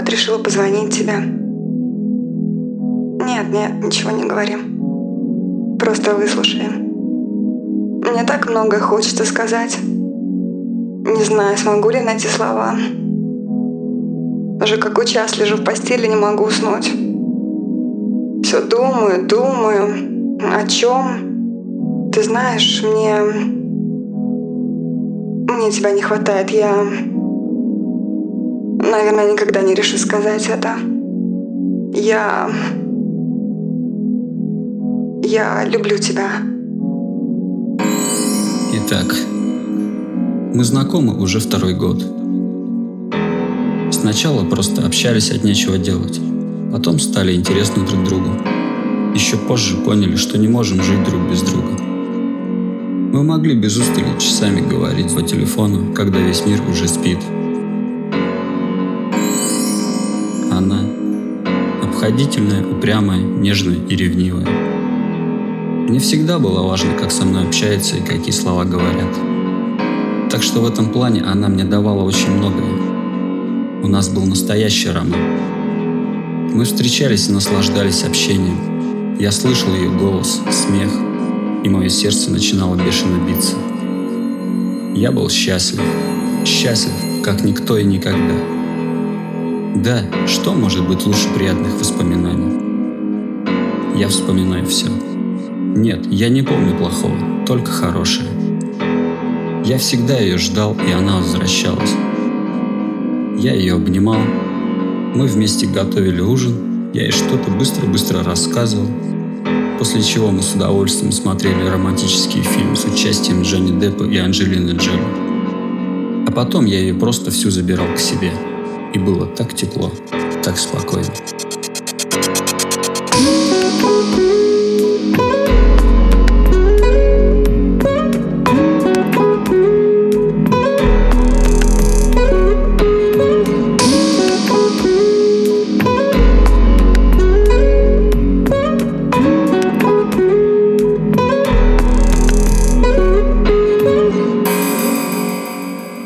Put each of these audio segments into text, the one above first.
вот решила позвонить тебе. Нет, нет, ничего не говорим. Просто выслушаем. Мне так много хочется сказать. Не знаю, смогу ли найти слова. Уже какой час лежу в постели, не могу уснуть. Все думаю, думаю. О чем? Ты знаешь, мне... Мне тебя не хватает. Я... Наверное, никогда не решу сказать это. Я... Я люблю тебя. Итак, мы знакомы уже второй год. Сначала просто общались от нечего делать, потом стали интересны друг другу. Еще позже поняли, что не можем жить друг без друга. Мы могли без устали часами говорить по телефону, когда весь мир уже спит. Она обходительная, упрямая, нежная и ревнивая. Мне всегда было важно, как со мной общается и какие слова говорят. Так что в этом плане она мне давала очень многое. У нас был настоящий роман. Мы встречались и наслаждались общением. Я слышал ее голос, смех, и мое сердце начинало бешено биться. Я был счастлив. Счастлив, как никто и никогда. Да, что может быть лучше приятных воспоминаний? Я вспоминаю все. Нет, я не помню плохого, только хорошее. Я всегда ее ждал, и она возвращалась. Я ее обнимал. Мы вместе готовили ужин. Я ей что-то быстро-быстро рассказывал. После чего мы с удовольствием смотрели романтический фильм с участием Джонни Деппа и Анджелины Джоли. А потом я ее просто всю забирал к себе. И было так тепло, так спокойно.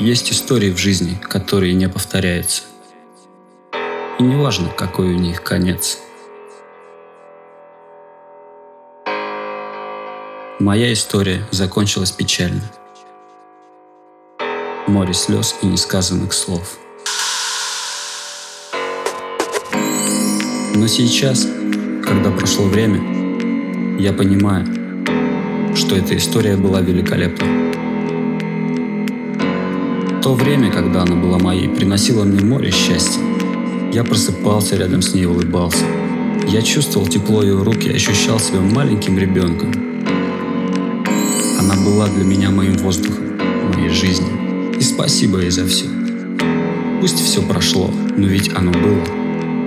Есть истории в жизни, которые не повторяются. И неважно, какой у них конец. Моя история закончилась печально. Море слез и несказанных слов. Но сейчас, когда прошло время, я понимаю, что эта история была великолепна. То время, когда она была моей, приносило мне море счастья. Я просыпался рядом с ней и улыбался. Я чувствовал тепло ее рук и ощущал себя маленьким ребенком. Она была для меня моим воздухом, моей жизнью. И спасибо ей за все. Пусть все прошло, но ведь оно было.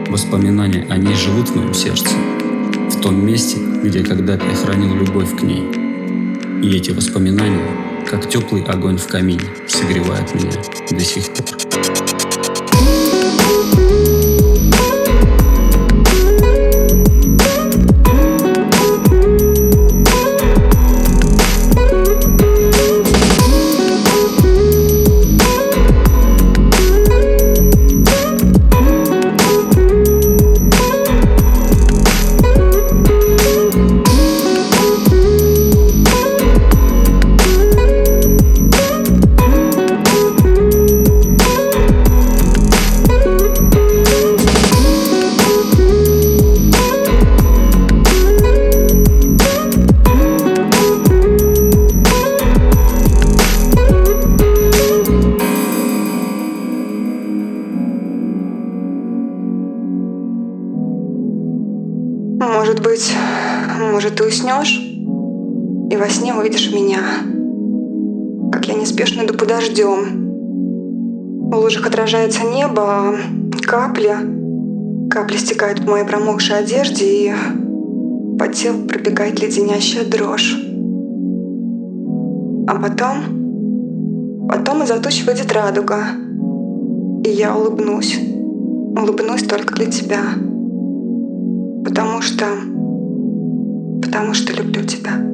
Воспоминания о ней живут в моем сердце. В том месте, где когда-то я хранил любовь к ней. И эти воспоминания как теплый огонь в камине, согревает меня до сих пор. Может быть, может ты уснешь и во сне увидишь меня, как я неспешно иду под дождем. В лужах отражается небо, а капля, капли стекают по моей промокшей одежде и по телу пробегает леденящая дрожь. А потом, потом из-за туч выйдет радуга, и я улыбнусь, улыбнусь только для тебя потому что... потому что люблю тебя.